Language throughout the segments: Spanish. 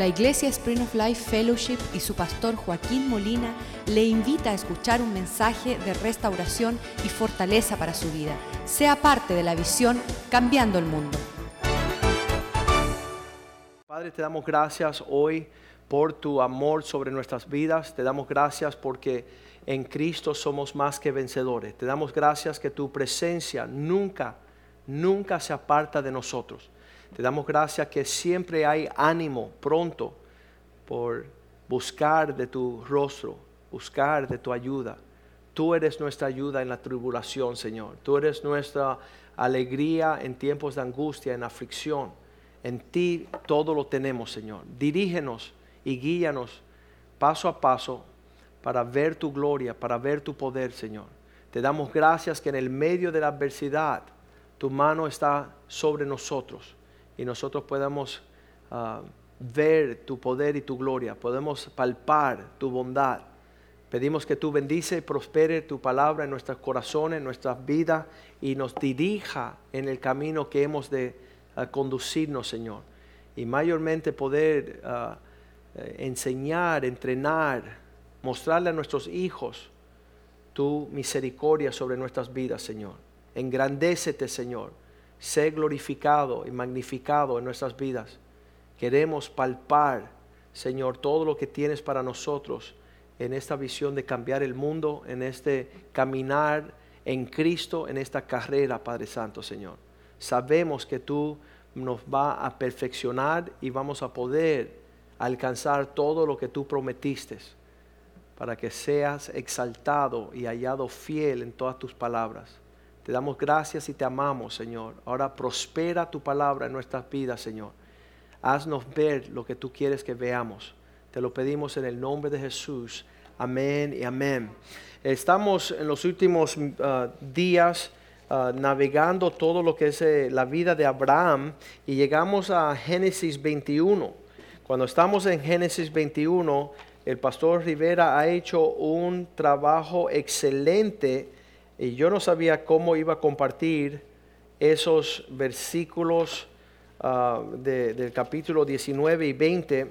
La Iglesia Spring of Life Fellowship y su pastor Joaquín Molina le invita a escuchar un mensaje de restauración y fortaleza para su vida. Sea parte de la visión Cambiando el Mundo. Padre, te damos gracias hoy por tu amor sobre nuestras vidas. Te damos gracias porque en Cristo somos más que vencedores. Te damos gracias que tu presencia nunca, nunca se aparta de nosotros. Te damos gracias que siempre hay ánimo pronto por buscar de tu rostro, buscar de tu ayuda. Tú eres nuestra ayuda en la tribulación, Señor. Tú eres nuestra alegría en tiempos de angustia, en aflicción. En ti todo lo tenemos, Señor. Dirígenos y guíanos paso a paso para ver tu gloria, para ver tu poder, Señor. Te damos gracias que en el medio de la adversidad tu mano está sobre nosotros y nosotros podemos ah, ver tu poder y tu gloria, podemos palpar tu bondad. Pedimos que tú bendice y prospere tu palabra en nuestros corazones, en nuestras vidas y nos dirija en el camino que hemos de ah, conducirnos, Señor. Y mayormente poder ah, eh, enseñar, entrenar, mostrarle a nuestros hijos tu misericordia sobre nuestras vidas, Señor. Engrandécete, Señor sé glorificado y magnificado en nuestras vidas. Queremos palpar, Señor, todo lo que tienes para nosotros en esta visión de cambiar el mundo, en este caminar en Cristo, en esta carrera, Padre Santo, Señor. Sabemos que tú nos va a perfeccionar y vamos a poder alcanzar todo lo que tú prometiste para que seas exaltado y hallado fiel en todas tus palabras. Te damos gracias y te amamos, Señor. Ahora prospera tu palabra en nuestras vidas, Señor. Haznos ver lo que tú quieres que veamos. Te lo pedimos en el nombre de Jesús. Amén y amén. Estamos en los últimos uh, días uh, navegando todo lo que es eh, la vida de Abraham y llegamos a Génesis 21. Cuando estamos en Génesis 21, el pastor Rivera ha hecho un trabajo excelente y yo no sabía cómo iba a compartir esos versículos ah, del capítulo 19 y 20.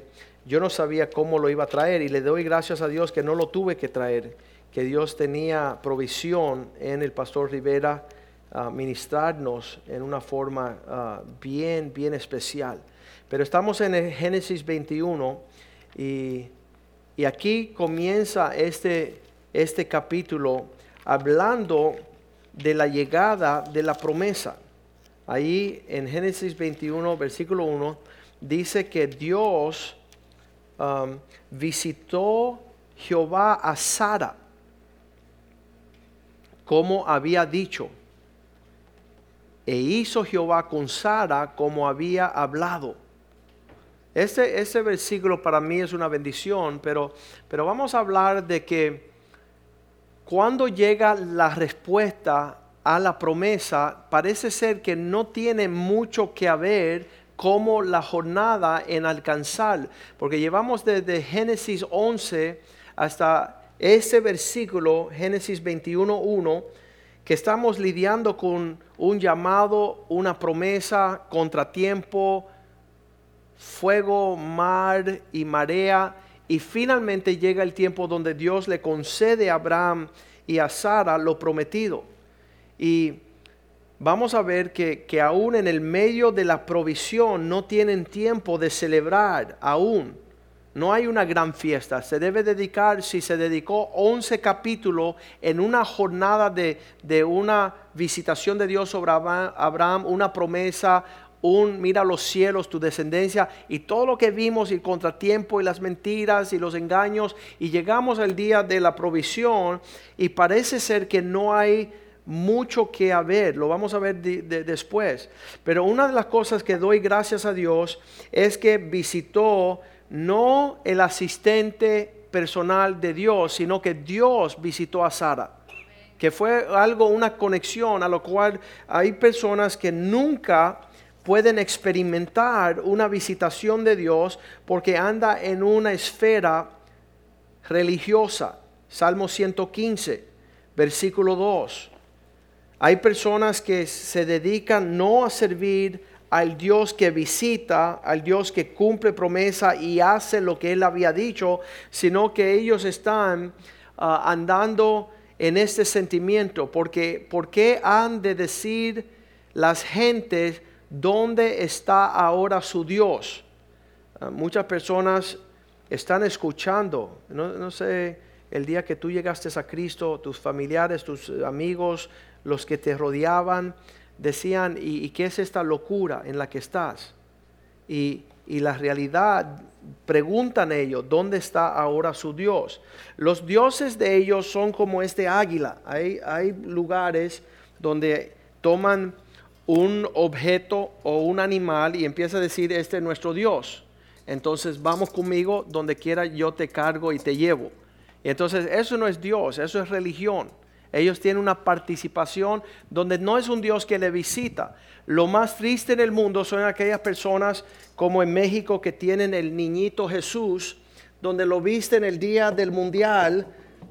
Yo no sabía cómo lo iba a traer y le doy gracias a Dios que no lo tuve que traer, que Dios tenía provisión en el pastor Rivera a ministrarnos en una forma ah, bien, bien especial. Pero estamos en el Génesis 21 y, y aquí comienza este, este capítulo hablando de la llegada de la promesa. Ahí en Génesis 21, versículo 1, dice que Dios um, visitó Jehová a Sara, como había dicho, e hizo Jehová con Sara como había hablado. Este, este versículo para mí es una bendición, pero, pero vamos a hablar de que cuando llega la respuesta a la promesa, parece ser que no tiene mucho que ver como la jornada en alcanzar, porque llevamos desde Génesis 11 hasta ese versículo, Génesis 21.1, que estamos lidiando con un llamado, una promesa, contratiempo, fuego, mar y marea y finalmente llega el tiempo donde Dios le concede a Abraham y a Sara lo prometido. Y vamos a ver que, que aún en el medio de la provisión no tienen tiempo de celebrar aún. No hay una gran fiesta. Se debe dedicar, si se dedicó 11 capítulos en una jornada de, de una visitación de Dios sobre Abraham, una promesa, un mira los cielos, tu descendencia y todo lo que vimos y el contratiempo y las mentiras y los engaños y llegamos al día de la provisión y parece ser que no hay mucho que haber, lo vamos a ver después. Pero una de las cosas que doy gracias a Dios es que visitó no el asistente personal de Dios, sino que Dios visitó a Sara que fue algo, una conexión a lo cual hay personas que nunca pueden experimentar una visitación de Dios porque anda en una esfera religiosa. Salmo 115, versículo 2. Hay personas que se dedican no a servir al Dios que visita, al Dios que cumple promesa y hace lo que Él había dicho, sino que ellos están ah, andando en este sentimiento. Porque, ¿Por qué han de decir las gentes dónde está ahora su Dios? Ah, muchas personas están escuchando, no, sé, el día que tú llegaste a Cristo, tus familiares, tus amigos, los que te rodeaban, decían, ¿y, qué es esta locura en la que estás? Y, la realidad, preguntan ellos, ¿dónde está ahora su Dios? Los dioses de ellos son como este águila. Hay, hay lugares donde toman un objeto o un animal y empieza a decir, este es nuestro Dios. Entonces vamos conmigo, donde quiera yo te cargo y te llevo. Y entonces eso no es Dios, eso es religión. Ellos tienen una participación donde no es un Dios que le visita. Lo más triste en el mundo son aquellas personas como en México que tienen el niñito Jesús, donde lo visten el día del mundial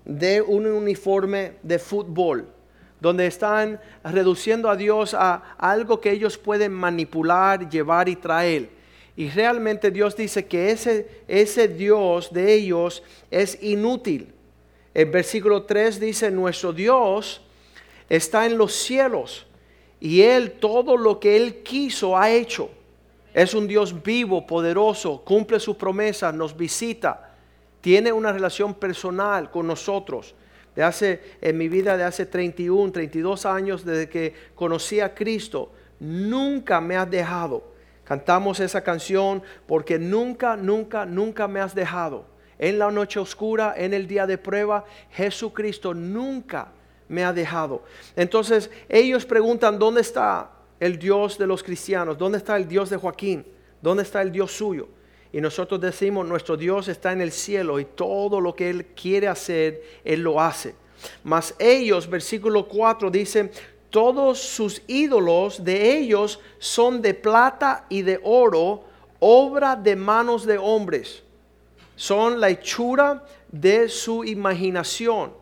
de un uniforme de fútbol, donde están reduciendo a Dios a algo que ellos pueden manipular, llevar y traer. Y realmente Dios dice que ese, ese Dios de ellos es inútil el versículo 3 dice, nuestro Dios está en los cielos y Él todo lo que Él quiso ha hecho. Es un Dios vivo, poderoso, cumple sus promesas, nos visita, tiene una relación personal con nosotros. De hace, en mi vida de hace 31, 32 años desde que conocí a Cristo, nunca me has dejado. Cantamos esa canción porque nunca, nunca, nunca me has dejado en la noche oscura, en el día de prueba, Jesucristo nunca me ha dejado. Entonces ellos preguntan, ¿dónde está el Dios de los cristianos? ¿Dónde está el Dios de Joaquín? ¿Dónde está el Dios suyo? Y nosotros decimos, nuestro Dios está en el cielo y todo lo que Él quiere hacer, Él lo hace. Mas ellos, versículo 4 dice, todos sus ídolos de ellos son de plata y de oro, obra de manos de hombres son la hechura de su imaginación.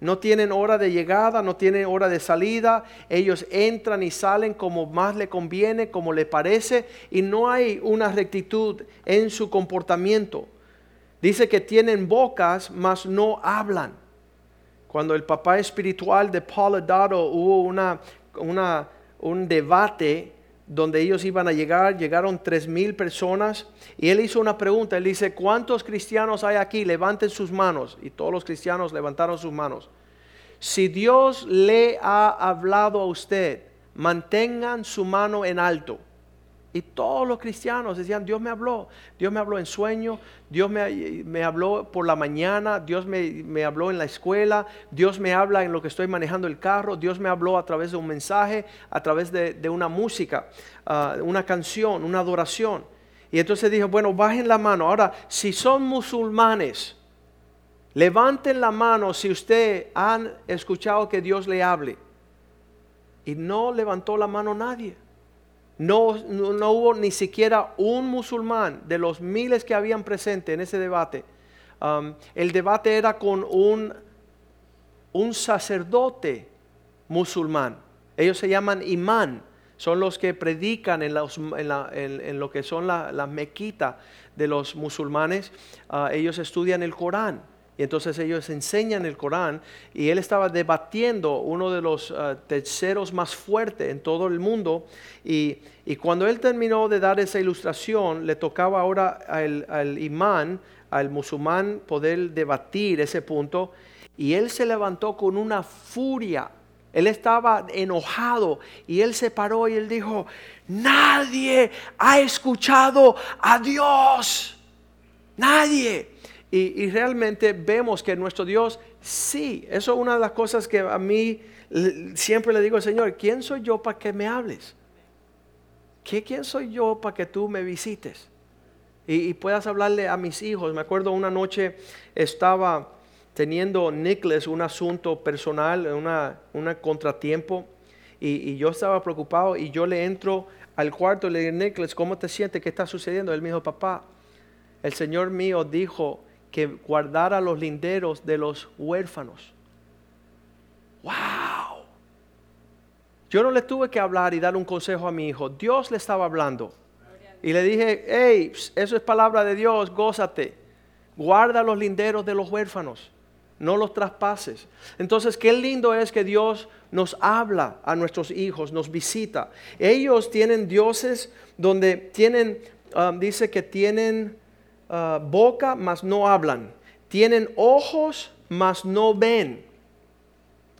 No tienen hora de llegada, no tienen hora de salida. Ellos entran y salen como más le conviene, como le parece, y no hay una rectitud en su comportamiento. Dice que tienen bocas, mas no hablan. Cuando el papá espiritual de Paul Dado hubo una, un debate donde ellos iban a llegar, llegaron tres mil personas y él hizo una pregunta, él dice, ¿cuántos cristianos hay aquí? Levanten sus manos y todos los cristianos levantaron sus manos. Si Dios le ha hablado a usted, mantengan su mano en alto. Y todos los cristianos decían, Dios me habló, Dios me habló en sueño, Dios me, habló por la mañana, Dios me, habló en la escuela, Dios me habla en lo que estoy manejando el carro, Dios me habló a través de un mensaje, a través de, una música, ah, una canción, una adoración. Y entonces dijo, bueno, bajen la mano. Ahora, si son musulmanes, levanten la mano si usted han escuchado que Dios le hable. Y no levantó la mano nadie. No, no, hubo ni siquiera un musulmán de los miles que habían presente en ese debate. Um, el debate era con un, un sacerdote musulmán. Ellos se llaman imán. Son los que predican en, lo que son las la mequitas de los musulmanes. Uh, ellos estudian el Corán. Y entonces ellos enseñan el Corán y él estaba debatiendo uno de los uh, terceros más fuertes en todo el mundo. Y, cuando él terminó de dar esa ilustración, le tocaba ahora al, al imán, al musulmán, poder debatir ese punto. Y él se levantó con una furia. Él estaba enojado y él se paró y él dijo, nadie ha escuchado a Dios. Nadie. Y, realmente vemos que nuestro Dios, sí, eso es una de las cosas que a mí siempre le digo al Señor, ¿quién soy yo para que me hables? ¿Qué, ¿Quién soy yo para que tú me visites? Y, puedas hablarle a mis hijos. Me acuerdo una noche estaba teniendo Nicholas un asunto personal, una, una contratiempo, y, yo estaba preocupado y yo le entro al cuarto y le digo, Nicholas, ¿cómo te sientes? ¿Qué está sucediendo? Él me dijo, papá, el Señor mío dijo que guardara los linderos de los huérfanos. ¡Wow! Yo no le tuve que hablar y dar un consejo a mi hijo. Dios le estaba hablando. Y le dije, hey, eso es palabra de Dios, gózate. Guarda los linderos de los huérfanos. No los traspases. Entonces, qué lindo es que Dios nos habla a nuestros hijos, nos visita. Ellos tienen dioses donde tienen, um, dice que tienen uh, boca, mas no hablan. Tienen ojos, mas no ven.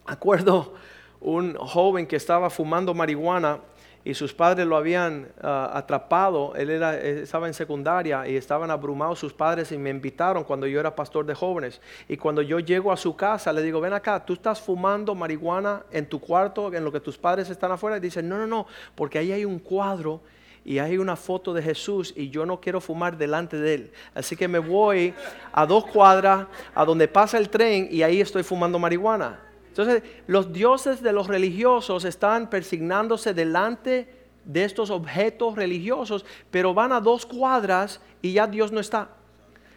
Acuerdo un joven que estaba fumando marihuana y sus padres lo habían ah, atrapado. Él estaba en secundaria y estaban abrumados sus padres y me invitaron cuando yo era pastor de jóvenes. Y cuando yo llego a su casa, le digo, ven acá, tú estás fumando marihuana en tu cuarto, en lo que tus padres están afuera. Y dice, no, no, no, porque ahí hay un cuadro y hay una foto de Jesús y yo no quiero fumar delante de él. Así que me voy a dos cuadras a donde pasa el tren y ahí estoy fumando marihuana. Entonces, los dioses de los religiosos están persignándose delante de estos objetos religiosos, pero van a dos cuadras y ya Dios no está.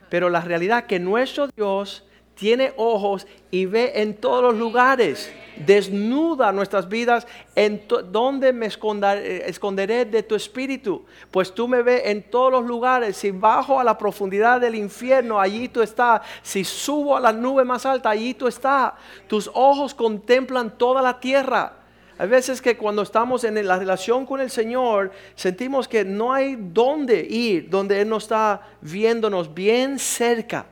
Pero la realidad es que nuestro Dios tiene ojos y ve en todos los lugares desnuda nuestras vidas, en donde me esconderé de tu espíritu? Pues tú me ves en todos los lugares. Si bajo a la profundidad del infierno, allí tú estás. Si subo a la nube más alta, allí tú estás. Tus ojos contemplan toda la tierra. Hay veces que cuando estamos en la relación con el Señor, sentimos que no hay dónde ir, donde Él nos está viéndonos bien cerca.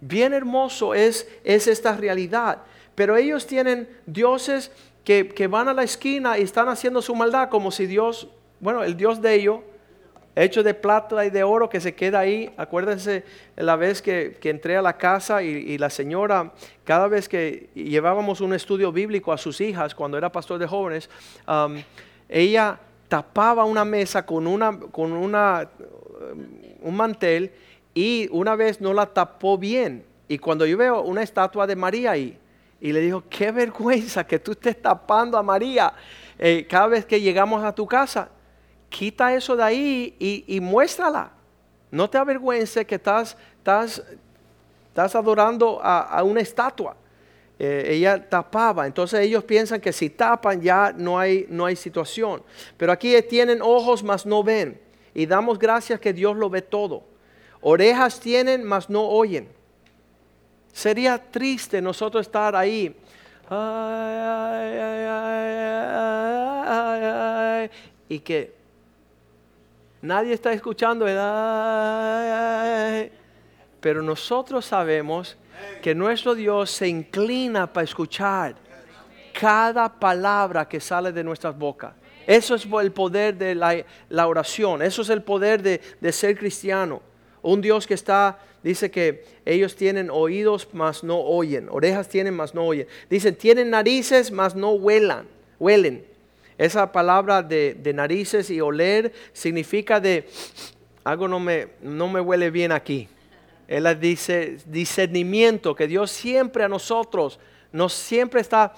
Bien hermoso es, es esta realidad. Pero ellos tienen dioses que, van a la esquina y están haciendo su maldad como si Dios, bueno, el Dios de ellos, hecho de plata y de oro que se queda ahí. Acuérdense la vez que, entré a la casa y, la señora, cada vez que llevábamos un estudio bíblico a sus hijas, cuando era pastor de jóvenes, um, ella tapaba una mesa con, um, un mantel y una vez no la tapó bien. Y cuando yo veo una estatua de María ahí, y le dijo, qué vergüenza que tú estés tapando a María eh, cada vez que llegamos a tu casa. Quita eso de ahí y, muéstrala. No te avergüences que estás, estás, estás adorando a, una estatua. Eh, ella tapaba, entonces ellos piensan que si tapan ya no hay, no hay situación. Pero aquí tienen ojos, mas no ven. Y damos gracias que Dios lo ve todo. Orejas tienen, mas no oyen Sería triste nosotros estar ahí. y que nadie está escuchando. pero nosotros sabemos que nuestro Dios se inclina para escuchar cada palabra que sale de nuestras bocas. Eso es el poder de la, oración. Eso es el poder de, ser cristiano. Un Dios que está dice que ellos tienen oídos, mas no oyen, orejas tienen, mas no oyen. Dice, tienen narices, mas no huelan, huelen. Esa palabra de, narices y oler significa de algo no me, no me huele bien aquí. Él dice discernimiento, que Dios siempre a nosotros nos siempre está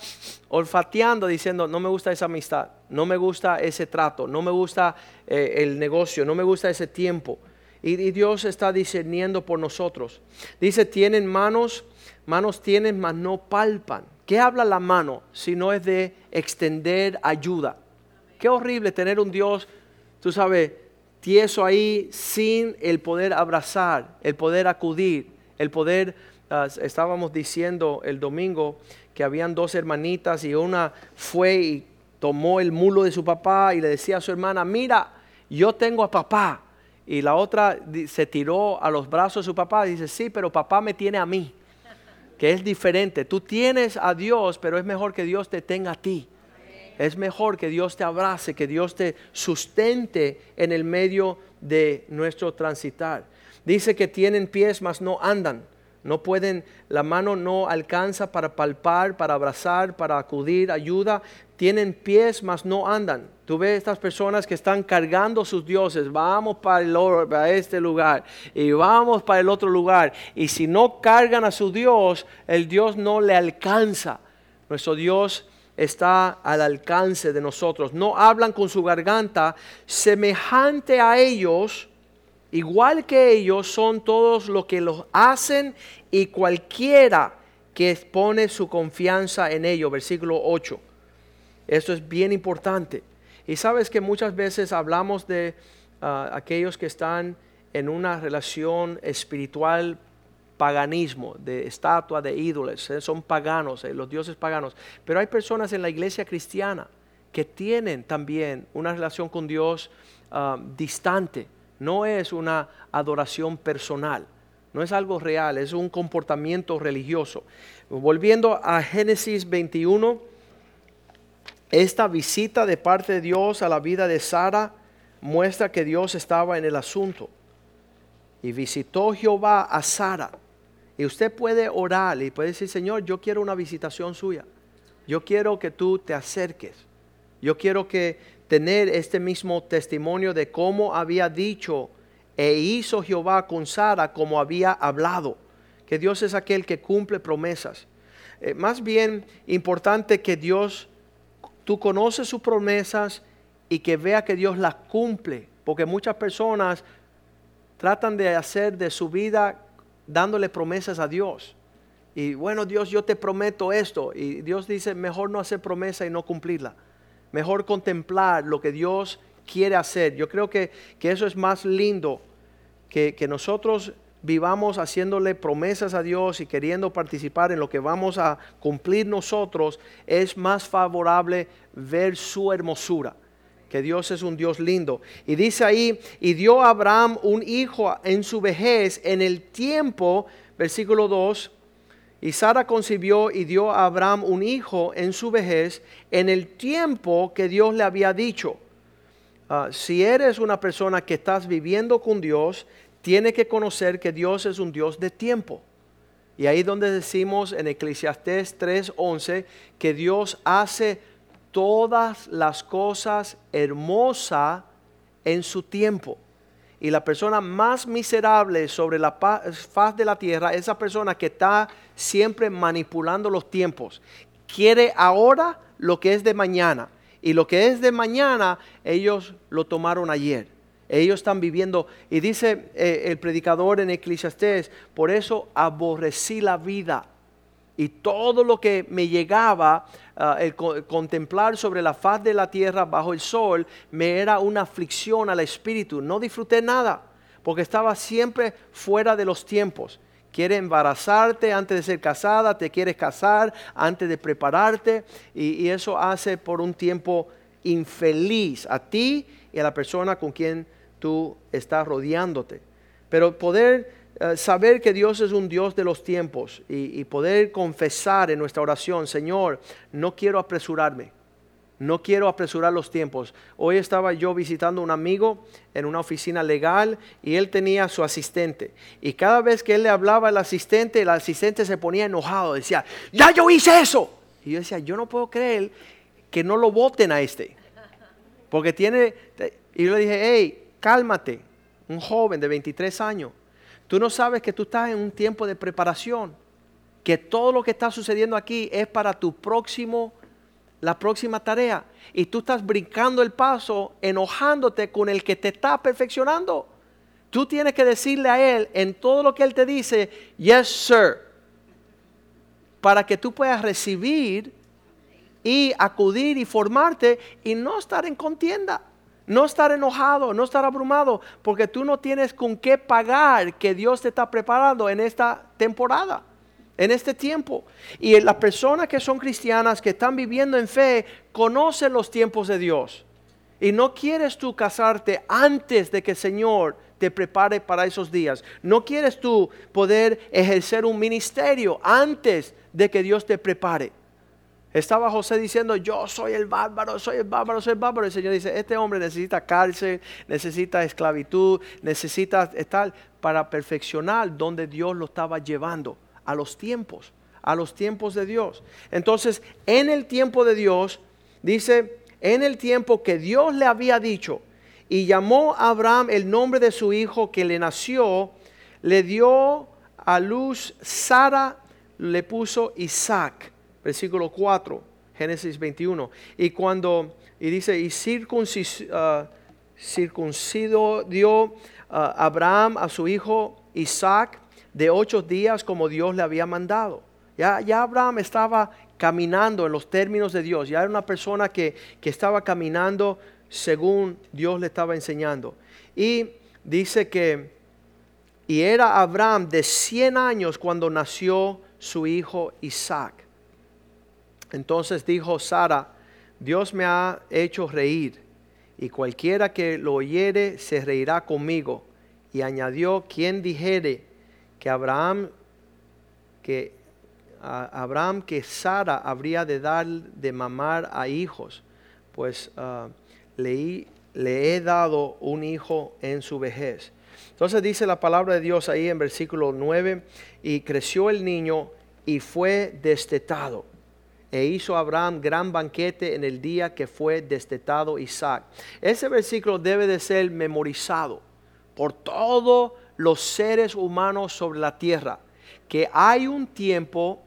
olfateando diciendo, no me gusta esa amistad, no me gusta ese trato, no me gusta eh, el negocio, no me gusta ese tiempo. Y, Dios está discerniendo por nosotros. Dice, tienen manos, manos tienen, mas no palpan. ¿Qué habla la mano si no es de extender ayuda? Qué horrible tener un Dios, tú sabes, tieso ahí sin el poder abrazar, el poder acudir, el poder, ah, estábamos diciendo el domingo que habían dos hermanitas y una fue y tomó el mulo de su papá y le decía a su hermana, mira, yo tengo a papá, y la otra se tiró a los brazos de su papá y dice, sí, pero papá me tiene a mí, que es diferente. Tú tienes a Dios, pero es mejor que Dios te tenga a ti. Es mejor que Dios te abrace, que Dios te sustente en el medio de nuestro transitar. Dice que tienen pies, mas no andan. No pueden, la mano no alcanza para palpar, para abrazar, para acudir, ayuda. Tienen pies, mas no andan. Tú ves estas personas que están cargando sus dioses, vamos para, el, para este lugar y vamos para el otro lugar. Y si no cargan a su Dios, el Dios no le alcanza. Nuestro Dios está al alcance de nosotros. No hablan con su garganta, semejante a ellos, igual que ellos, son todos los que los hacen y cualquiera que pone su confianza en ellos. Versículo 8. Esto es bien importante. Y sabes que muchas veces hablamos de ah, aquellos que están en una relación espiritual paganismo, de estatua, de ídolos, eh, son paganos, eh, los dioses paganos. Pero hay personas en la iglesia cristiana que tienen también una relación con Dios ah, distante. No es una adoración personal, no es algo real, es un comportamiento religioso. Volviendo a Génesis 21, esta visita de parte de Dios a la vida de Sara muestra que Dios estaba en el asunto. Y visitó Jehová a Sara. Y usted puede orar y puede decir, Señor, yo quiero una visitación suya. Yo quiero que tú te acerques. Yo quiero que tener este mismo testimonio de cómo había dicho e hizo Jehová con Sara como había hablado. Que Dios es aquel que cumple promesas. Eh, más bien importante que Dios, tú conoces sus promesas y que vea que Dios las cumple. Porque muchas personas tratan de hacer de su vida dándole promesas a Dios. Y bueno, Dios, yo te prometo esto. Y Dios dice, mejor no hacer promesa y no cumplirla. Mejor contemplar lo que Dios quiere hacer. Yo creo que, eso es más lindo que, que nosotros vivamos haciéndole promesas a Dios y queriendo participar en lo que vamos a cumplir nosotros, es más favorable ver su hermosura que Dios es un Dios lindo. Y dice ahí, y dio a Abraham un hijo en su vejez en el tiempo, versículo 2, y Sara concibió y dio a Abraham un hijo en su vejez en el tiempo que Dios le había dicho. Ah, si eres una persona que estás viviendo con Dios, tiene que conocer que Dios es un Dios de tiempo. Y ahí donde decimos en Eclesiastés 3:11 que Dios hace todas las cosas hermosas en su tiempo. Y la persona más miserable sobre la faz de la tierra es esa persona que está siempre manipulando los tiempos. Quiere ahora lo que es de mañana. Y lo que es de mañana, ellos lo tomaron ayer. Ellos están viviendo, y dice eh, el predicador en Eclesiastés, por eso aborrecí la vida y todo lo que me llegaba, ah, el, contemplar sobre la faz de la tierra bajo el sol, me era una aflicción al espíritu. No disfruté nada, porque estaba siempre fuera de los tiempos. Quieres embarazarte antes de ser casada, te quieres casar antes de prepararte, y, y eso hace por un tiempo infeliz a ti y a la persona con quien tú estás rodeándote. Pero poder eh, saber que Dios es un Dios de los tiempos y, poder confesar en nuestra oración, Señor, no quiero apresurarme, no quiero apresurar los tiempos. Hoy estaba yo visitando a un amigo en una oficina legal y él tenía su asistente. Y cada vez que él le hablaba al asistente, el asistente se ponía enojado, decía, ya yo hice eso. Y yo decía, yo no puedo creer que no lo voten a este. Porque tiene, y yo le dije, hey, cálmate, un joven de 23 años Tú no sabes que tú estás en un tiempo de preparación, que todo lo que está sucediendo aquí es para tu próximo, la próxima tarea. Y tú estás brincando el paso, enojándote con el que te está perfeccionando. Tú tienes que decirle a él en todo lo que él te dice, yes, sir, para que tú puedas recibir y acudir y formarte y no estar en contienda. No estar enojado, no estar abrumado, porque tú no tienes con qué pagar que Dios te está preparando en esta temporada, en este tiempo. Y las personas que son cristianas, que están viviendo en fe, conocen los tiempos de Dios. Y no quieres tú casarte antes de que el Señor te prepare para esos días. No quieres tú poder ejercer un ministerio antes de que Dios te prepare. Estaba José diciendo, yo soy el bárbaro, soy el bárbaro, soy el bárbaro. El Señor dice, este hombre necesita cárcel, necesita esclavitud, necesita estar para perfeccionar donde Dios lo estaba llevando, a los tiempos, a los tiempos de Dios. Entonces, en el tiempo de Dios, dice, en el tiempo que Dios le había dicho, y llamó a Abraham el nombre de su hijo que le nació, le dio a luz Sara, le puso Isaac versículo 4, Génesis 21. Y cuando, y dice, y ah, circuncido dio ah, Abraham a su hijo Isaac de ocho días como Dios le había mandado. Ya, ya Abraham estaba caminando en los términos de Dios. Ya era una persona que, que estaba caminando según Dios le estaba enseñando. Y dice que, y era Abraham de 100 años cuando nació su hijo Isaac. Entonces dijo Sara, Dios me ha hecho reír, y cualquiera que lo oyere se reirá conmigo. Y añadió, quien dijere que Abraham, que Abraham, que Sara habría de dar de mamar a hijos, pues uh, le, le he dado un hijo en su vejez. Entonces dice la palabra de Dios ahí en versículo 9, y creció el niño y fue destetado. E hizo Abraham gran banquete en el día que fue destetado Isaac. Ese versículo debe de ser memorizado por todos los seres humanos sobre la tierra. Que hay un tiempo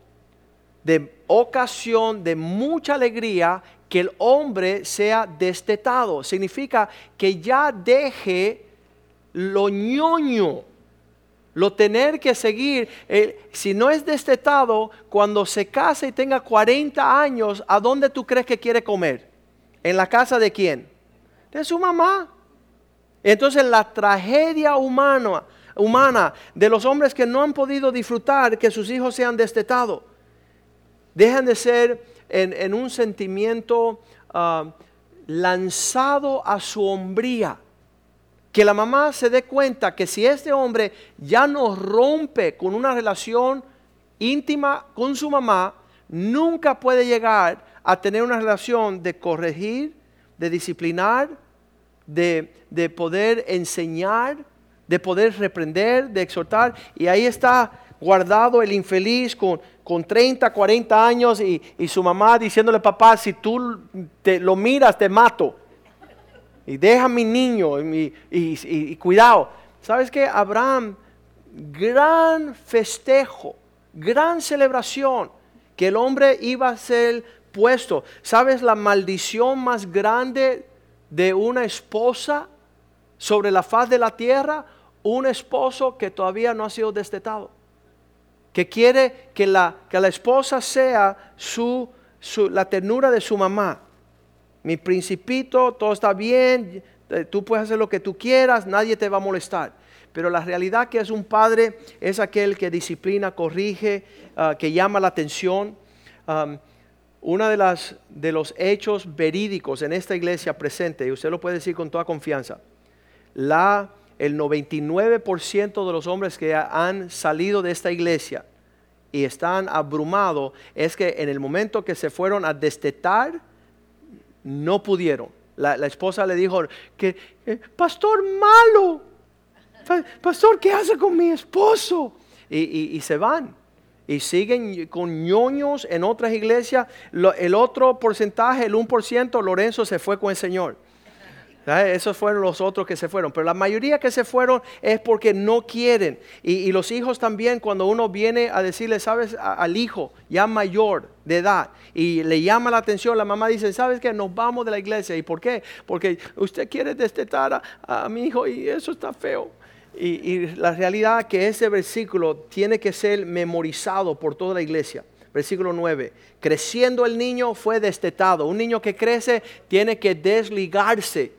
de ocasión de mucha alegría que el hombre sea destetado. Significa que ya deje lo ñoño, lo tener que seguir. Eh, si no es destetado, cuando se casa y tenga 40 años, ¿a dónde tú crees que quiere comer? ¿En la casa de quién? De su mamá. Entonces la tragedia humana, humana de los hombres que no han podido disfrutar que sus hijos sean destetados, dejan de ser en, un sentimiento ah, lanzado a su hombría. Que la mamá se dé cuenta que si este hombre ya no rompe con una relación íntima con su mamá, nunca puede llegar a tener una relación de corregir, de disciplinar, de, de poder enseñar, de poder reprender, de exhortar. Y ahí está guardado el infeliz con, con 30, 40 años y, su mamá diciéndole, papá, si tú te, lo miras, te mato. Y deja a mi niño y, cuidado. ¿Sabes qué? Abraham, gran festejo, gran celebración, que el hombre iba a ser puesto. ¿Sabes la maldición más grande de una esposa sobre la faz de la tierra? Un esposo que todavía no ha sido destetado que quiere que la, que la esposa sea su, la ternura de su mamá. Mi principito, todo está bien, eh, tú puedes hacer lo que tú quieras, nadie te va a molestar. Pero la realidad que es un padre es aquel que disciplina, corrige, ah, que llama la atención. uno de, de los hechos verídicos en esta iglesia presente, y usted lo puede decir con toda confianza, la el 99% de los hombres que han salido de esta iglesia y están abrumados es que en el momento que se fueron a destetar, no pudieron. La, esposa le dijo que, eh, pastor malo, pastor, ¿qué hace con mi esposo? Y, se van. Y siguen con ñoños en otras iglesias. el otro porcentaje, el 1%, Lorenzo se fue con el Señor. Esos fueron los otros que se fueron. Pero la mayoría que se fueron es porque no quieren. Y, los hijos también, cuando uno viene a decirle, sabes, al hijo ya mayor de edad y le llama la atención, la mamá dice, sabes que nos vamos de la iglesia. ¿Y por qué? Porque usted quiere destetar a, mi hijo y eso está feo. Y, la realidad que ese versículo tiene que ser memorizado por toda la iglesia versículo 9. Creciendo el niño fue destetado. Un niño que crece tiene que desligarse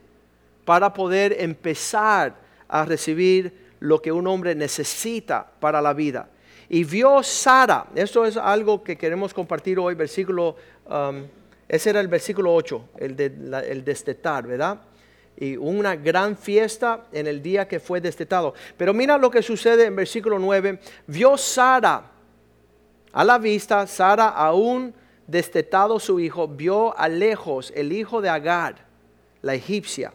para poder empezar a recibir lo que un hombre necesita para la vida. Y vio Sara, esto es algo que queremos compartir hoy, versículo, um, ese era el versículo 8, el, de, el destetar, ¿verdad? Y una gran fiesta en el día que fue destetado. Pero mira lo que sucede en versículo 9, vio Sara a la vista, Sara aún destetado su hijo, vio a lejos el hijo de Agar, la egipcia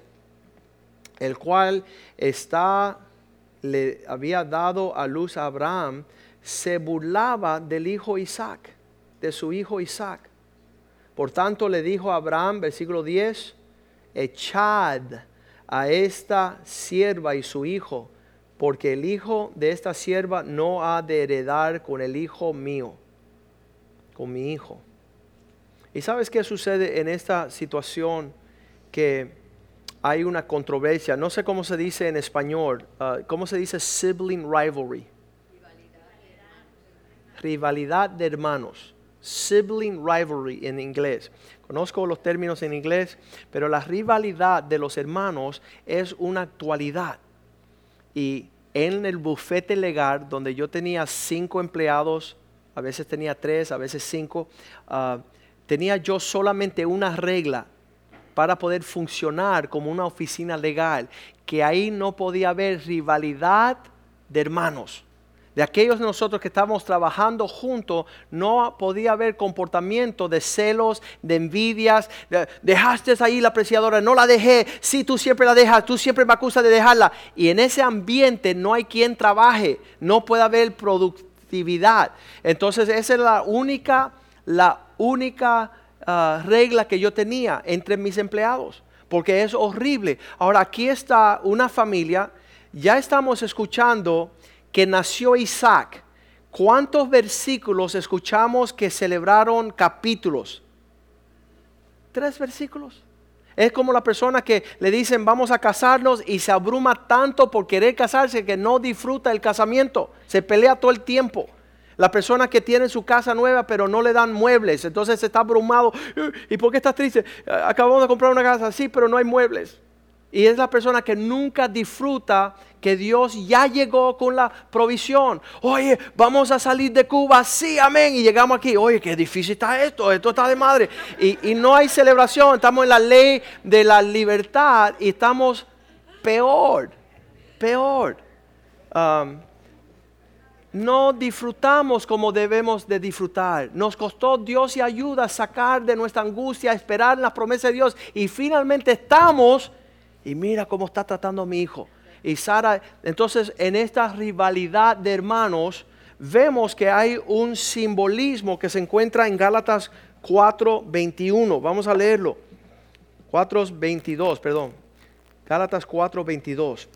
el cual está, le había dado a luz a Abraham, se burlaba del hijo Isaac, de su hijo Isaac. Por tanto le dijo a Abraham, versículo 10, echad a esta sierva y su hijo, porque el hijo de esta sierva no ha de heredar con el hijo mío, con mi hijo. ¿Y sabes qué sucede en esta situación? Que hay una controversia, no sé cómo se dice en español, uh, cómo se dice sibling rivalry. rivalidad de hermanos, sibling rivalry en inglés. Conozco los términos en inglés, pero la rivalidad de los hermanos es una actualidad. Y en el bufete legal, donde yo tenía cinco empleados, a veces tenía tres, a veces cinco, ah, tenía yo solamente una regla para poder funcionar como una oficina legal, que ahí no podía haber rivalidad de hermanos de aquellos de nosotros que estábamos trabajando juntos, no podía haber comportamiento de celos, de envidias. dejaste ahí la apreciadora, no la dejé. Sí, tú siempre la dejas, tú siempre me acusas de dejarla. Y en ese ambiente no hay quien trabaje, no puede haber productividad. Entonces, esa es la única, la única ah, regla que yo tenía entre mis empleados, porque es horrible. Ahora, aquí está una familia, ya estamos escuchando que nació Isaac, ¿cuántos versículos escuchamos que celebraron capítulos? Tres versículos. Es como la persona que le dicen vamos a casarnos y se abruma tanto por querer casarse que no disfruta el casamiento, se pelea todo el tiempo. La persona que tiene su casa nueva pero no le dan muebles, entonces está abrumado. ¿Y por qué estás triste? Acabamos de comprar una casa, sí, pero no hay muebles. Y es la persona que nunca disfruta que Dios ya llegó con la provisión. Oye, vamos a salir de Cuba, sí, amén. Y llegamos aquí, oye, qué difícil está esto, esto está de madre. Y, no hay celebración, estamos en la ley de la libertad y estamos peor, peor. Um, no disfrutamos como debemos de disfrutar. Nos costó Dios y ayuda sacar de nuestra angustia, esperar la promesa de Dios y finalmente estamos y mira cómo está tratando a mi hijo y Sara. Entonces, en esta rivalidad de hermanos, vemos que hay un simbolismo que se encuentra en Gálatas 4:21. Vamos a leerlo. 4:22, perdón. Gálatas 4:22.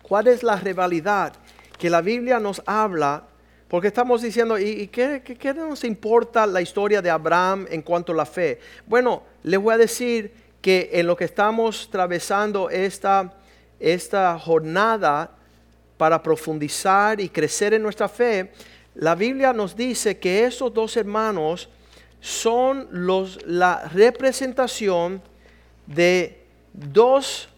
¿Cuál es la rivalidad que la Biblia nos habla? Porque estamos diciendo, ¿y, qué, qué nos importa la historia de Abraham en cuanto a la fe? Bueno, les voy a decir que en lo que estamos atravesando esta esta jornada para profundizar y crecer en nuestra fe, la Biblia nos dice que esos dos hermanos son los, la representación de dos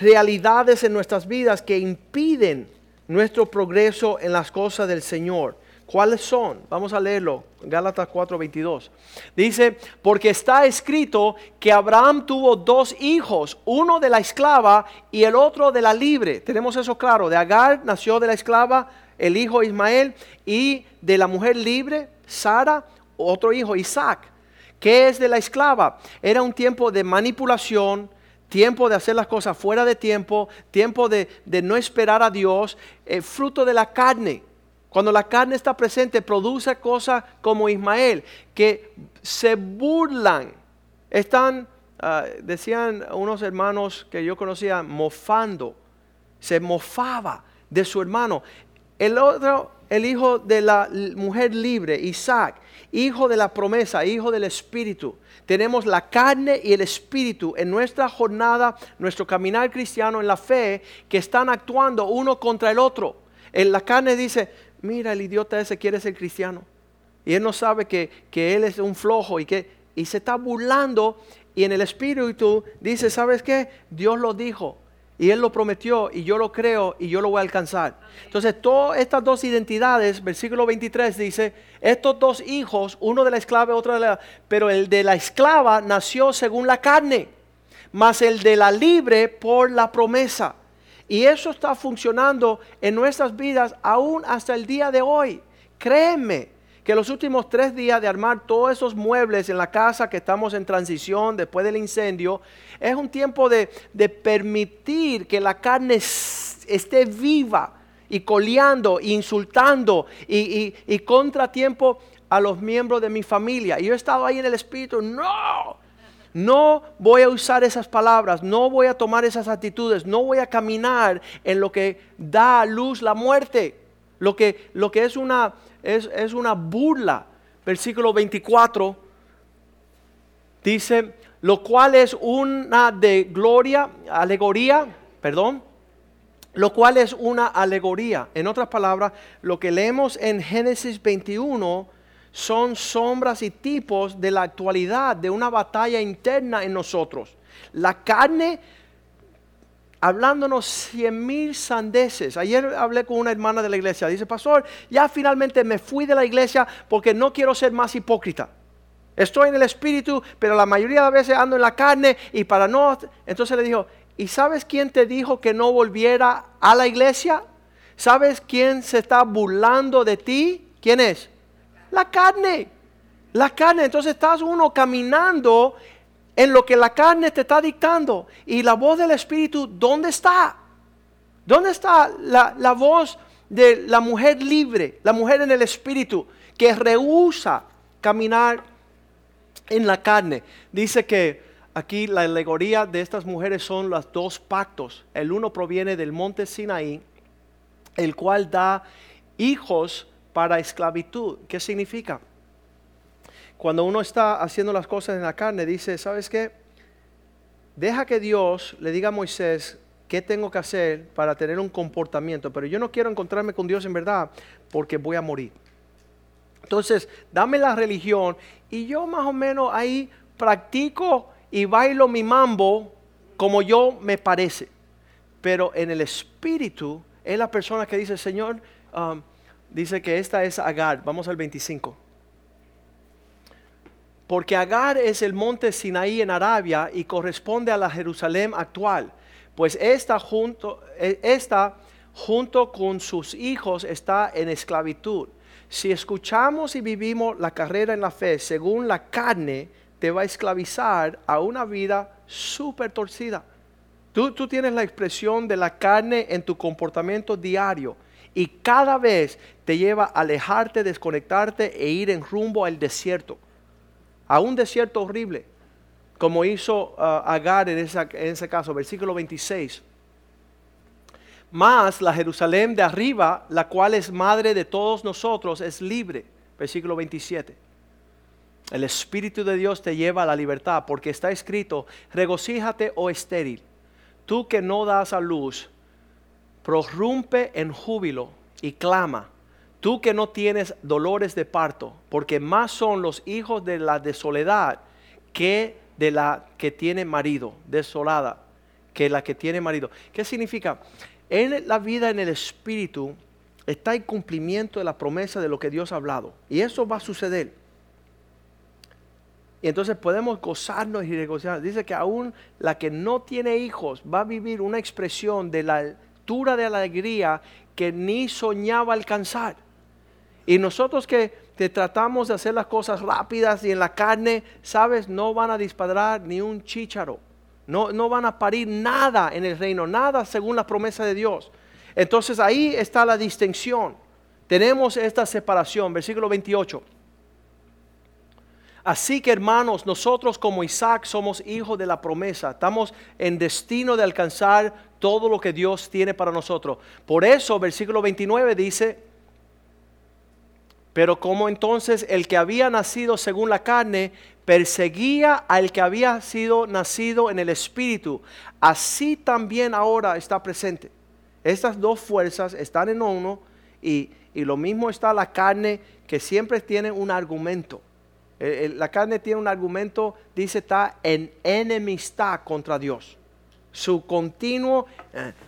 realidades en nuestras vidas que impiden nuestro progreso en las cosas del Señor. ¿Cuáles son? Vamos a leerlo. Gálatas 4:22. Dice, porque está escrito que Abraham tuvo dos hijos, uno de la esclava y el otro de la libre. Tenemos eso claro. De Agar nació de la esclava el hijo Ismael y de la mujer libre, Sara, otro hijo, Isaac. ¿Qué es de la esclava? Era un tiempo de manipulación, tiempo de hacer las cosas fuera de tiempo, tiempo de, no esperar a Dios, eh, fruto de la carne cuando la carne está presente, produce cosas como Ismael, que se burlan. Están, ah, decían unos hermanos que yo conocía, mofando. Se mofaba de su hermano. El otro, el hijo de la mujer libre, Isaac, hijo de la promesa, hijo del Espíritu. Tenemos la carne y el Espíritu en nuestra jornada, nuestro caminar cristiano en la fe, que están actuando uno contra el otro. En la carne dice, mira, el idiota ese quiere ser cristiano. Y él no sabe que, él es un flojo y que y se está burlando. Y en el espíritu dice, ¿sabes qué? Dios lo dijo. Y Él lo prometió y yo lo creo y yo lo voy a alcanzar. Entonces, todas estas dos identidades, versículo 23 dice, estos dos hijos, uno de la esclava y otro de la... Pero el de la esclava nació según la carne, mas el de la libre por la promesa. Y eso está funcionando en nuestras vidas aún hasta el día de hoy. Créeme que los últimos tres días de armar todos esos muebles en la casa que estamos en transición después del incendio, es un tiempo de, permitir que la carne esté viva y coleando, insultando y, y contratiempo a los miembros de mi familia. Y yo he estado ahí en el espíritu, no, no voy a usar esas palabras, no voy a tomar esas actitudes, no voy a caminar en lo que da a luz la muerte, lo que, lo que es, una, es, es una burla. Versículo 24 dice, lo cual es una de gloria, alegoría, perdón, lo cual es una alegoría. En otras palabras, lo que leemos en Génesis 21 son sombras y tipos de la actualidad, de una batalla interna en nosotros. La carne hablándonos cien mil sandeces. Ayer hablé con una hermana de la iglesia. Dice, pastor, ya finalmente me fui de la iglesia porque no quiero ser más hipócrita. Estoy en el espíritu, pero la mayoría de las veces ando en la carne y para no... Entonces le dijo, ¿y sabes quién te dijo que no volviera a la iglesia? ¿Sabes quién se está burlando de ti? ¿Quién es? La carne. La carne. Entonces estás uno caminando en lo que la carne te está dictando. Y la voz del Espíritu, ¿dónde está? ¿Dónde está la, la voz de la mujer libre, la mujer en el Espíritu, que rehúsa caminar en la carne? Dice que aquí la alegoría de estas mujeres son los dos pactos. El uno proviene del monte Sinaí, el cual da hijos para esclavitud. ¿Qué significa? Cuando uno está haciendo las cosas en la carne, dice, ¿sabes qué? Deja que Dios le diga a Moisés qué tengo que hacer para tener un comportamiento, pero yo no quiero encontrarme con Dios en verdad porque voy a morir. Entonces, dame la religión y yo más o menos ahí practico y bailo mi mambo como yo me parece. Pero en el espíritu es la persona que dice, Señor, um, dice que esta es Agar. Vamos al 25 porque Agar es el monte Sinaí en Arabia y corresponde a la Jerusalén actual, pues esta junto, e, esta, junto con sus hijos está en esclavitud. Si escuchamos y vivimos la carrera en la fe según la carne, te va a esclavizar a una vida súper torcida. Tú, tú tienes la expresión de la carne en tu comportamiento diario y cada vez te lleva a alejarte, desconectarte e ir en rumbo al desierto a un desierto horrible, como hizo uh, Agar en, en ese caso, versículo 26. Más la Jerusalén de arriba, la cual es madre de todos nosotros, es libre. Versículo 27. El Espíritu de Dios te lleva a la libertad, porque está escrito, regocíjate, oh estéril, tú que no das a luz, prorrumpe en júbilo y clama Tú que no tienes dolores de parto, porque más son los hijos de la de soledad que de la que tiene marido, desolada, que la que tiene marido. ¿Qué significa? En la vida en el espíritu está el cumplimiento de la promesa de lo que Dios ha hablado. Y eso va a suceder. Y entonces podemos gozarnos y regocijarnos. Dice que aún la que no tiene hijos va a vivir una expresión de la altura de la alegría que ni soñaba alcanzar. Y nosotros que, tratamos de hacer las cosas rápidas y en la carne, sabes, no van a disparar ni un chícharo. No, no van a parir nada en el reino, nada según la promesa de Dios. Entonces ahí está la distinción. Tenemos esta separación, versículo 28. Así que hermanos, nosotros como Isaac somos hijos de la promesa, estamos en destino de alcanzar todo lo que Dios tiene para nosotros. Por eso, versículo 29 dice, pero como entonces el que había nacido según la carne perseguía al que había sido nacido en el espíritu, así también ahora está presente. Estas dos fuerzas están en uno y, lo mismo está la carne que siempre tiene un argumento. La carne tiene un argumento, dice, está en enemistad contra Dios. Su continuo,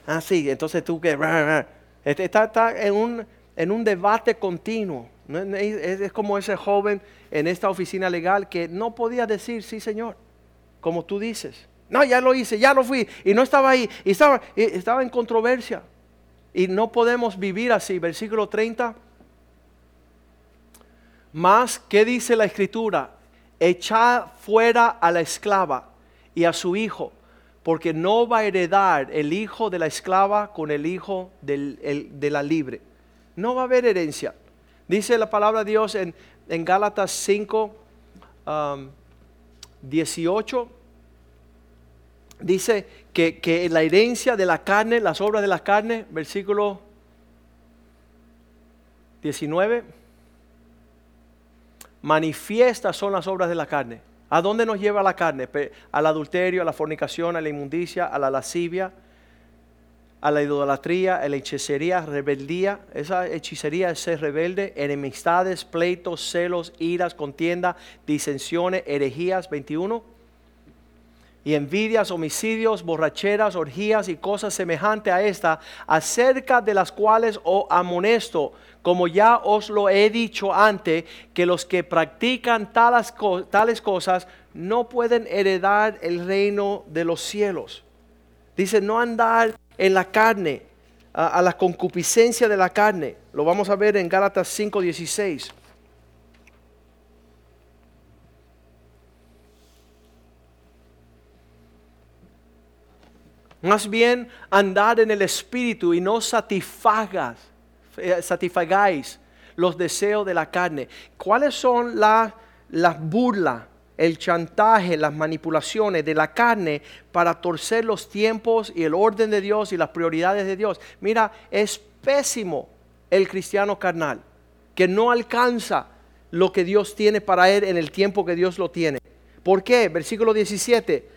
así, ah, entonces tú que, este, está, está en, un, en un debate continuo es, como ese joven en esta oficina legal que no podía decir sí, Señor, como tú dices. No, ya lo hice, ya lo fui y no estaba ahí, y estaba, en controversia. Y no podemos vivir así. Versículo 30. Más, ¿qué dice la escritura? Echa fuera a la esclava y a su hijo, porque no va a heredar el hijo de la esclava con el hijo de la libre. No va a haber herencia. Dice la palabra de Dios en, Gálatas 5, 18. Um, dice que, que la herencia de la carne, las obras de la carne, versículo 19, manifiestas son las obras de la carne. ¿A dónde nos lleva la carne? Al adulterio, a la fornicación, a la inmundicia, a la lascivia, a la idolatría, a la hechicería, rebeldía. Esa hechicería es ser rebelde, enemistades, pleitos, celos, iras, contienda, disensiones, herejías, 21. Y envidias, homicidios, borracheras, orgías y cosas semejantes a esta, acerca de las cuales os amonesto, como ya os lo he dicho antes, que los que practican tales, tales cosas no pueden heredar el reino de los cielos. Dice, no andar en la carne, a, la concupiscencia de la carne. Lo vamos a ver en Gálatas 5:16. Más bien andar en el espíritu y no satisfagas, eh, satisfagáis los deseos de la carne. ¿Cuáles son las, las burlas el chantaje, las manipulaciones de la carne para torcer los tiempos y el orden de Dios y las prioridades de Dios. Mira, es pésimo el cristiano carnal, que no alcanza lo que Dios tiene para él en el tiempo que Dios lo tiene. ¿Por qué? Versículo 17.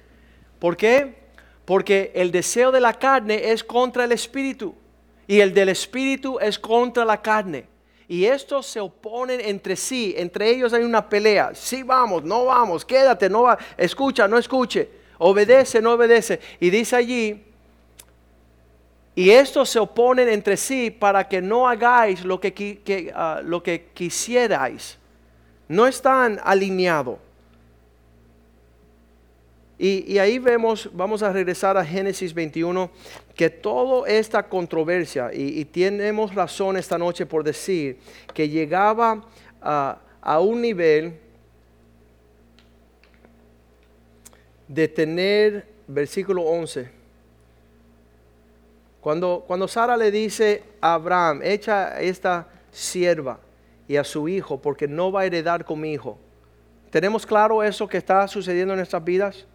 ¿Por qué? Porque el deseo de la carne es contra el espíritu y el del espíritu es contra la carne y estos se oponen entre sí, entre ellos hay una pelea. Sí vamos, no vamos, quédate, no va, escucha, no escuche, obedece, no obedece. Y dice allí, y estos se oponen entre sí para que no hagáis lo que, ah, lo que quisierais. No están alineados. Y, ahí vemos, vamos a regresar a Génesis 21, que toda esta controversia, y, tenemos razón esta noche por decir, que llegaba a, un nivel de tener, versículo 11, cuando, cuando Sara le dice a Abraham, echa esta sierva y a su hijo, porque no va a heredar con mi hijo. ¿Tenemos claro eso que está sucediendo en nuestras vidas?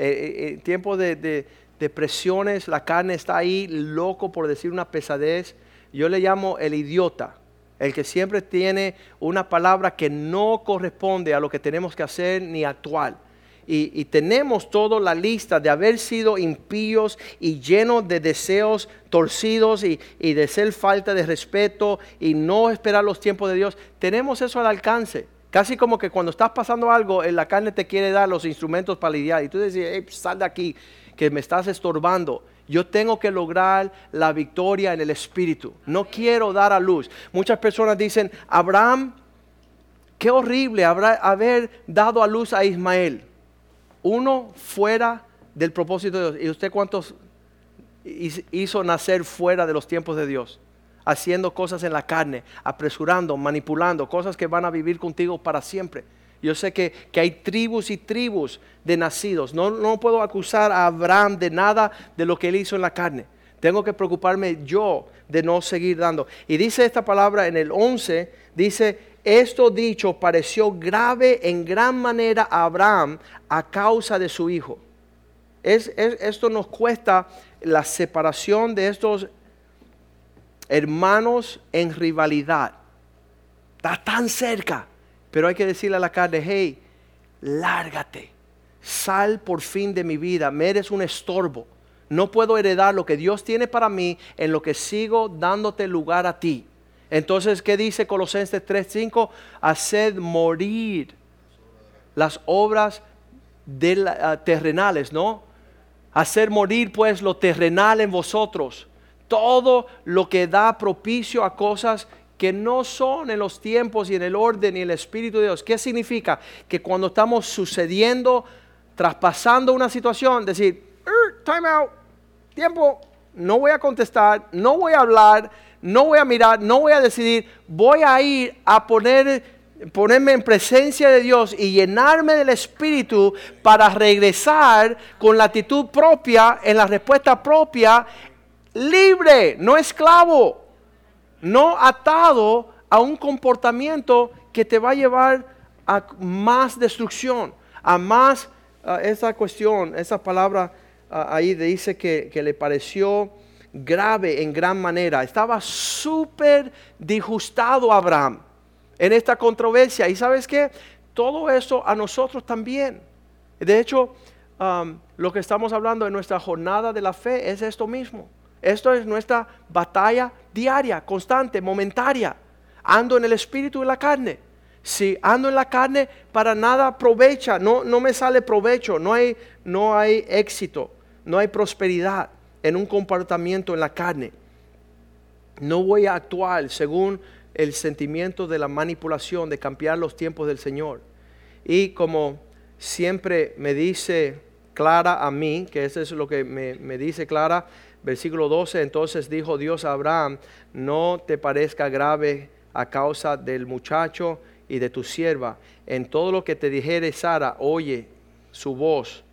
En eh, eh, tiempo de, de, presiones, la carne está ahí loco por decir una pesadez. Yo le llamo el idiota, el que siempre tiene una palabra que no corresponde a lo que tenemos que hacer ni actual. Y, tenemos toda la lista de haber sido impíos y llenos de deseos torcidos y, y, de ser falta de respeto y no esperar los tiempos de Dios. Tenemos eso al alcance. Casi como que cuando estás pasando algo, la carne te quiere dar los instrumentos para lidiar. Y tú dices, pues, sal de aquí, que me estás estorbando. Yo tengo que lograr la victoria en el espíritu. No quiero dar a luz. Muchas personas dicen, Abraham, qué horrible haber dado a luz a Ismael. Uno fuera del propósito de Dios. ¿Y usted cuántos hizo nacer fuera de los tiempos de Dios? Haciendo cosas en la carne, apresurando, manipulando, cosas que van a vivir contigo para siempre. Yo sé que, hay tribus y tribus de nacidos. No, no puedo acusar a Abraham de nada de lo que él hizo en la carne. Tengo que preocuparme yo de no seguir dando. Y dice esta palabra en el 11, dice, esto dicho pareció grave en gran manera a Abraham a causa de su hijo. Es, esto nos cuesta la separación de estos hermanos en rivalidad. Está tan cerca, pero hay que decirle a la carne, hey, lárgate, sal por fin de mi vida, me eres un estorbo. No puedo heredar lo que Dios tiene para mí en lo que sigo dándote lugar a ti. Entonces, ¿qué dice Colosenses 3:5? Haced morir las obras de ah, terrenales, ¿no? Hacer morir pues lo terrenal en vosotros todo lo que da propicio a cosas que no son en los tiempos y en el orden y el Espíritu de Dios. ¿Qué significa? Que cuando estamos sucediendo, traspasando una situación, decir, er, time out, tiempo, no voy a contestar, no voy a hablar, no voy a mirar, no voy a decidir, voy a ir a poner ponerme en presencia de Dios y llenarme del Espíritu para regresar con la actitud propia, en la respuesta propia, libre, no esclavo, no atado a un comportamiento que te va a llevar a más destrucción, a más esa cuestión, esa palabra ahí dice que, que le pareció grave en gran manera. Estaba súper disgustado Abraham en esta controversia. Y sabes qué? Todo eso a nosotros también. De hecho, lo que estamos hablando en nuestra jornada de la fe es esto mismo Esto es nuestra batalla diaria, constante, momentaria. Ando en el espíritu y la carne. Si ando en la carne, para nada aprovecha, no, no me sale provecho, no hay, no hay éxito, no hay prosperidad en un comportamiento en la carne. No voy a actuar según el sentimiento de la manipulación, de cambiar los tiempos del Señor. Y como siempre me dice Clara a mí, que eso es lo que me, me dice Clara, versículo 12, entonces dijo Dios a Abraham, no te parezca grave a causa del muchacho y de tu sierva. En todo lo que te dijere Sara, oye su voz,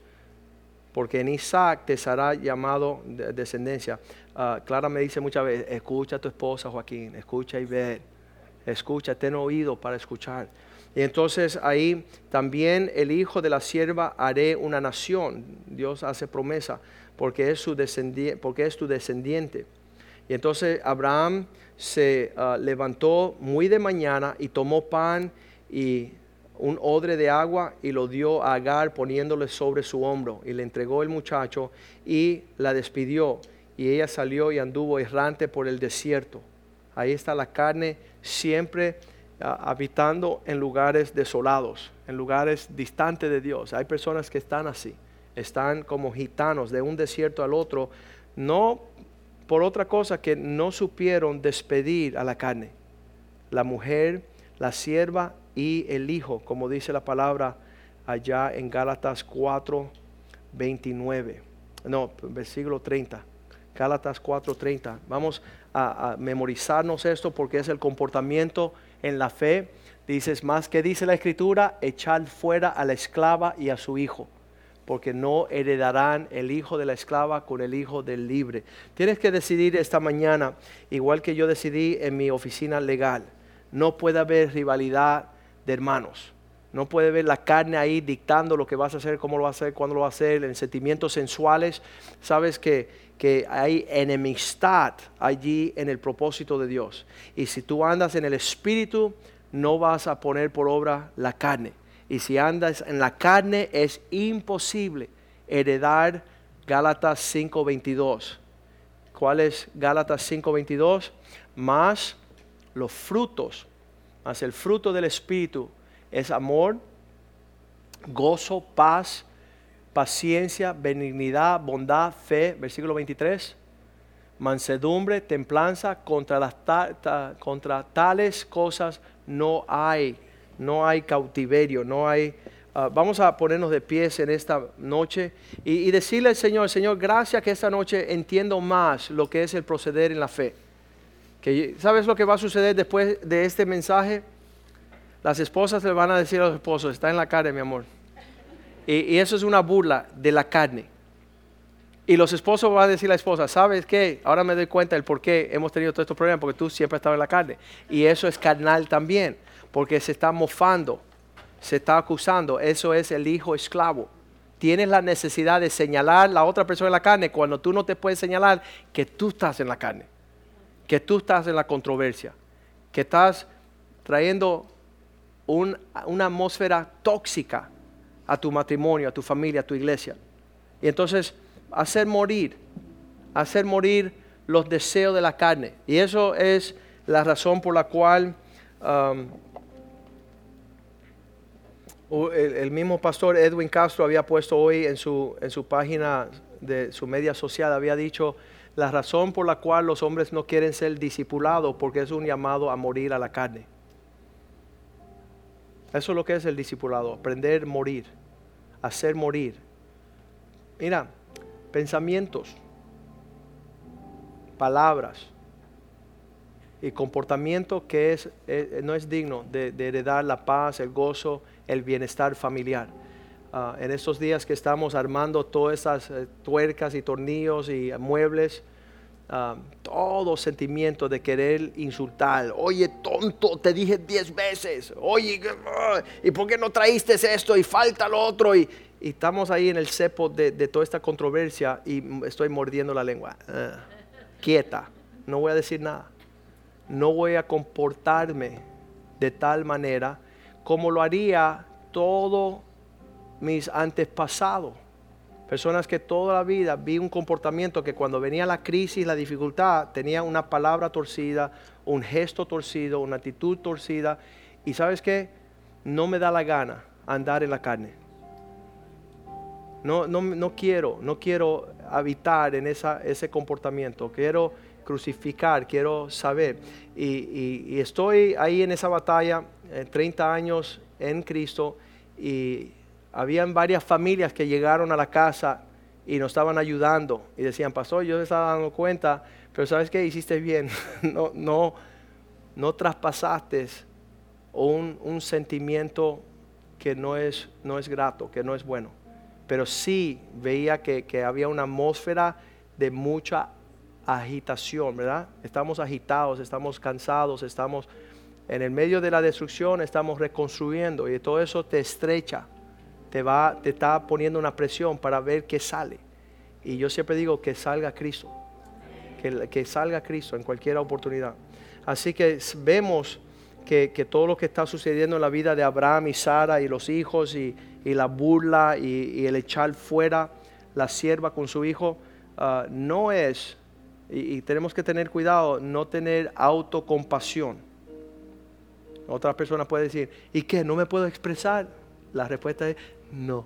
porque en Isaac te será llamado descendencia. Ah, Clara me dice muchas veces, escucha a tu esposa Joaquín, escucha y ve, escucha, ten oído para escuchar. Y entonces ahí también el hijo de la sierva haré una nación. Dios hace promesa porque es, su porque es tu descendiente. Y entonces Abraham se ah, levantó muy de mañana y tomó pan y un odre de agua y lo dio a Agar poniéndole sobre su hombro y le entregó el muchacho y la despidió y ella salió y anduvo errante por el desierto. Ahí está la carne siempre ah, habitando en lugares desolados, en lugares distantes de Dios. Hay personas que están así, están como gitanos de un desierto al otro, no por otra cosa que no supieron despedir a la carne. La mujer, la sierva y el hijo, como dice la palabra allá en Gálatas 4, 29. No, versículo 30. Gálatas 4:30. Vamos a, memorizarnos esto porque es el comportamiento en la fe. Dices, más que dice la escritura, echar fuera a la esclava y a su hijo porque no heredarán el hijo de la esclava con el hijo del libre. Tienes que decidir esta mañana, igual que yo decidí en mi oficina legal, no puede haber rivalidad de hermanos. No puede haber la carne ahí dictando lo que vas a hacer, cómo lo vas a hacer, cuándo lo vas a hacer, en sentimientos sensuales. Sabes que, que hay enemistad allí en el propósito de Dios. Y si tú andas en el espíritu, no vas a poner por obra la carne. Y si andas en la carne es imposible heredar Gálatas 5:22. ¿Cuál es Gálatas 5:22? Más los frutos, más el fruto del Espíritu es amor, gozo, paz, paciencia, benignidad, bondad, fe, versículo 23, mansedumbre, templanza, contra, las contra tales cosas no hay no hay cautiverio, no hay... Ah, vamos a ponernos de pies en esta noche y, decirle al Señor, Señor, gracias que esta noche entiendo más lo que es el proceder en la fe. Que, ¿Sabes lo que va a suceder después de este mensaje? Las esposas le van a decir a los esposos, está en la carne, mi amor. Y, y eso es una burla de la carne. Y los esposos van a decir a la esposa, ¿sabes qué? Ahora me doy cuenta del por qué hemos tenido todos estos problemas, porque tú siempre estabas en la carne. Y eso es carnal también porque se está mofando, se está acusando. Eso es el hijo esclavo. Tienes la necesidad de señalar a la otra persona en la carne cuando tú no te puedes señalar que tú estás en la carne, que tú estás en la controversia, que estás trayendo una atmósfera tóxica a tu matrimonio, a tu familia, a tu iglesia. Y entonces hacer morir, hacer morir los deseos de la carne. Y eso es la razón por la cual um, el, mismo pastor Edwin Castro había puesto hoy en su, en su página de su media social, había dicho, la razón por la cual los hombres no quieren ser discipulados porque es un llamado a morir a la carne. Eso es lo que es el discipulado, aprender a morir, hacer morir. Mira, pensamientos, palabras y comportamiento que es, eh, no es digno de, heredar la paz, el gozo, el bienestar familiar. Ah, en estos días que estamos armando todas esas eh, tuercas y tornillos y muebles, uh, todo sentimiento de querer insultar. Oye, tonto, te dije diez veces. Oye, ¿y por qué no traíste esto? Y falta lo otro. Y, estamos ahí en el cepo de, toda esta controversia y estoy mordiendo la lengua. Ah, quieta, no voy a decir nada. No voy a comportarme de tal manera como lo haría todo mis antepasados. Personas que toda la vida vi un comportamiento que cuando venía la crisis, la dificultad, tenía una palabra torcida, un gesto torcido, una actitud torcida. Y sabes qué? No me da la gana andar en la carne. No, no, quiero, no quiero habitar en ese comportamiento. Quiero crucificar, quiero saber. Y, estoy ahí en esa batalla, 30 eh, años en Cristo, y habían varias familias que llegaron a la casa y nos estaban ayudando y decían, pastor, yo estaba dando cuenta, pero sabes qué, hiciste bien, no, no, no traspasaste un, un, sentimiento que no es, no es grato, que no es bueno, pero sí veía que, había una atmósfera de mucha agitación, ¿verdad? Estamos agitados, estamos cansados, estamos en el medio de la destrucción, estamos reconstruyendo y todo eso te estrecha te, va, te está poniendo una presión para ver qué sale. Y yo siempre digo que salga Cristo, que salga Cristo en cualquier oportunidad. Así que vemos que, todo lo que está sucediendo en la vida de Abraham y Sara y los hijos y, la burla y, el echar fuera la sierva con su hijo, ah, no es, y, tenemos que tener cuidado, no tener autocompasión. Otra persona puede decir, ¿y qué? ¿No me puedo expresar? La respuesta es, no.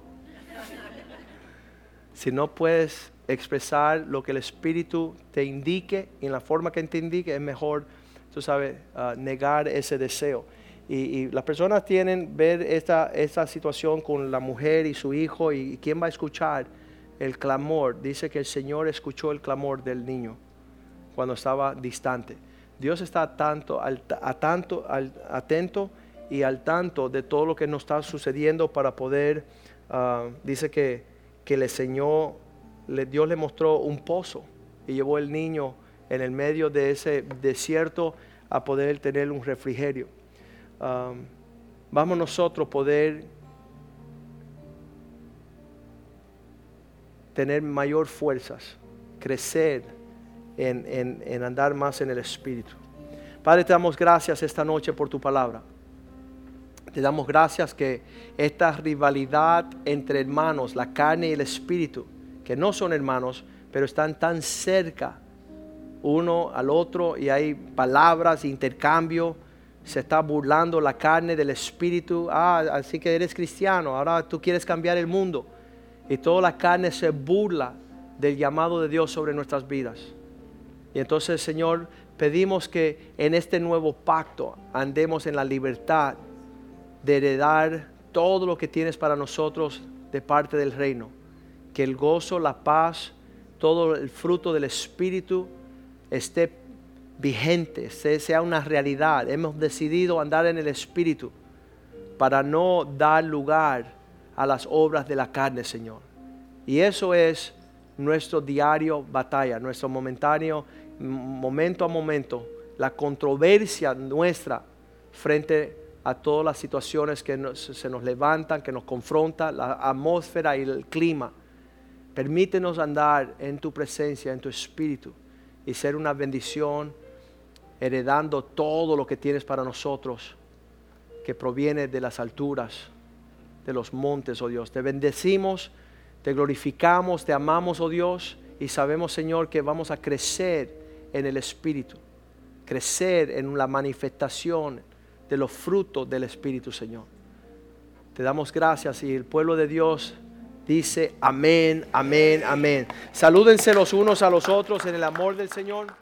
Si no puedes expresar lo que el Espíritu te indique en la forma que te indique, es mejor, tú sabes, ah, negar ese deseo. Y, las personas tienen ver esta, esta situación con la mujer y su hijo y, quién va a escuchar el clamor. Dice que el Señor escuchó el clamor del niño cuando estaba distante. Dios está tanto, a tanto, al, atento y al tanto de todo lo que nos está sucediendo para poder, ah, dice que, que le enseñó, Dios le mostró un pozo y llevó el niño en el medio de ese desierto a poder tener un refrigerio. Ah, vamos nosotros poder tener mayor fuerzas, crecer en, en, en andar más en el Espíritu. Padre, te damos gracias esta noche por tu palabra. Te damos gracias que esta rivalidad entre hermanos, la carne y el espíritu, que no son hermanos, pero están tan cerca uno al otro y hay palabras, intercambio, se está burlando la carne del espíritu. Ah, así que eres cristiano, ahora tú quieres cambiar el mundo. Y toda la carne se burla del llamado de Dios sobre nuestras vidas. Y entonces, Señor, pedimos que en este nuevo pacto andemos en la libertad de heredar todo lo que tienes para nosotros de parte del reino. Que el gozo, la paz, todo el fruto del Espíritu esté vigente, sea una realidad. Hemos decidido andar en el Espíritu para no dar lugar a las obras de la carne, Señor. Y eso es nuestro diario batalla, nuestro momentáneo, momento a momento, la controversia nuestra frente a todas las situaciones que se nos levantan, que nos confrontan, la atmósfera y el clima. Permítenos andar en tu presencia, en tu espíritu y ser una bendición, heredando todo lo que tienes para nosotros, que proviene de las alturas, de los montes, oh Dios. Te bendecimos, te glorificamos, te amamos, oh Dios, y sabemos, Señor, que vamos a crecer en el espíritu, crecer en la manifestación de los frutos del Espíritu, Señor. Te damos gracias y el pueblo de Dios dice amén, amén, amén. Salúdense los unos a los otros en el amor del Señor.